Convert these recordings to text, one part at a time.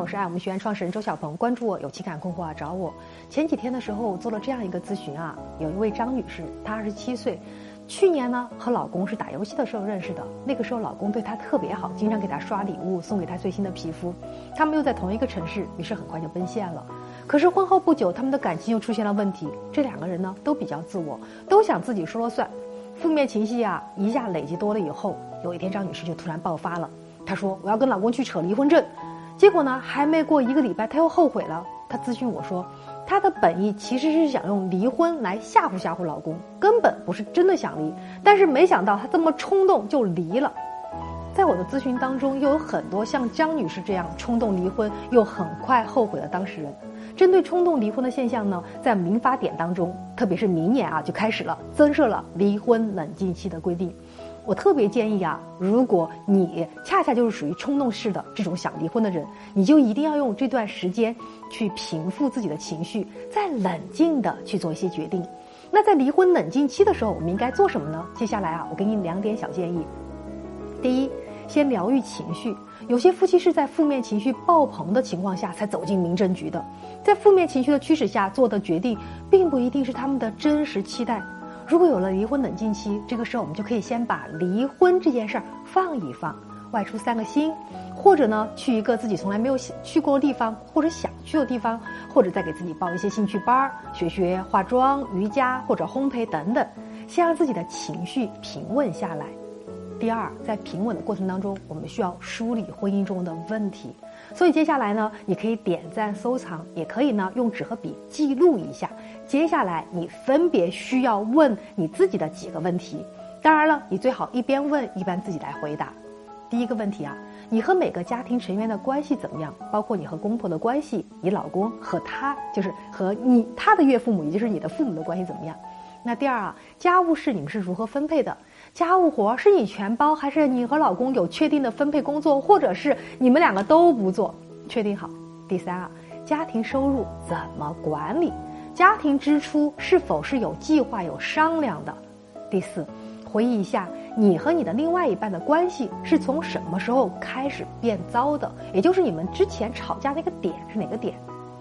我是爱我们学院创始人周小鹏。关注我，有情感困惑啊，找我。前几天的时候我做了这样一个咨询啊，有一位张女士，她二十七岁，去年呢和老公是打游戏的时候认识的，那个时候老公对她特别好，经常给她刷礼物，送给她最新的皮肤。他们又在同一个城市，于是很快就奔现了。可是婚后不久，他们的感情又出现了问题。这两个人呢都比较自我，都想自己说了算，负面情绪啊一下累积多了以后，有一天张女士就突然爆发了，她说我要跟老公去扯离婚证。结果呢，还没过一个礼拜，她又后悔了。她咨询我说，她的本意其实是想用离婚来吓唬吓唬老公，根本不是真的想离。但是没想到她这么冲动就离了。在我的咨询当中，又有很多像张女士这样冲动离婚又很快后悔的当事人。针对冲动离婚的现象呢，在民法典当中，特别是明年啊，就开始了增设了离婚冷静期的规定。我特别建议啊，如果你恰恰就是属于冲动式的这种想离婚的人，你就一定要用这段时间去平复自己的情绪，再冷静的去做一些决定。那在离婚冷静期的时候，我们应该做什么呢？接下来啊，我给你两点小建议。第一，先疗愈情绪。有些夫妻是在负面情绪爆棚的情况下才走进民政局的，在负面情绪的驱使下做的决定，并不一定是他们的真实期待。如果有了离婚冷静期，这个时候我们就可以先把离婚这件事儿放一放，外出散个心，或者呢去一个自己从来没有去过的地方，或者想去的地方，或者再给自己报一些兴趣班儿，学学化妆、瑜伽或者烘焙等等，先让自己的情绪平稳下来。第二，在平稳的过程当中，我们需要梳理婚姻中的问题。所以接下来呢，你可以点赞收藏，也可以呢用纸和笔记录一下。接下来你分别需要问你自己的几个问题。当然了，你最好一边问一边自己来回答。第一个问题啊，你和每个家庭成员的关系怎么样？包括你和公婆的关系，你老公和他，就是和你他的岳父母，也就是你的父母的关系怎么样？那第二啊，家务事你们是如何分配的？家务活是你全包，还是你和老公有确定的分配工作，或者是你们两个都不做？确定好。第三啊，家庭收入怎么管理？家庭支出是否是有计划、有商量的？第四，回忆一下你和你的另外一半的关系是从什么时候开始变糟的？也就是你们之前吵架那个点是哪个点？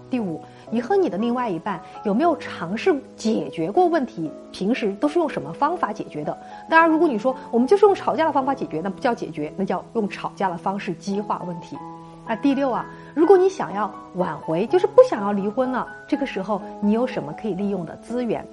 第五，你和你的另外一半有没有尝试解决过问题？平时都是用什么方法解决的？当然，如果你说我们就是用吵架的方法解决，那不叫解决，那叫用吵架的方式激化问题。那第六啊，如果你想要挽回，就是不想要离婚了，这个时候你有什么可以利用的资源？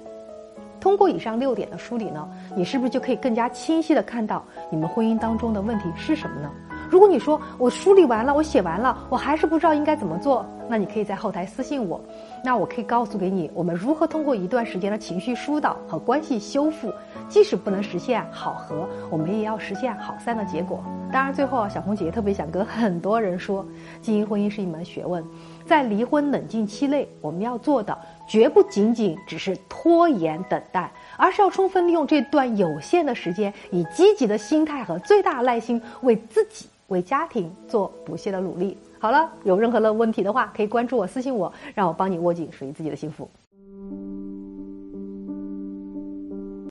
通过以上六点的梳理呢，你是不是就可以更加清晰的看到你们婚姻当中的问题是什么呢？如果你说我梳理完了，我写完了，我还是不知道应该怎么做，那你可以在后台私信我，那我可以告诉给你，我们如何通过一段时间的情绪疏导和关系修复，即使不能实现好合，我们也要实现好散的结果。当然，最后啊，小红姐姐特别想跟很多人说，经营婚姻是一门学问，在离婚冷静期内，我们要做的绝不仅仅只是拖延等待，而是要充分利用这段有限的时间，以积极的心态和最大耐心为自己。为家庭做不懈的努力。好了，有任何的问题的话，可以关注我，私信我，让我帮你握紧属于自己的幸福。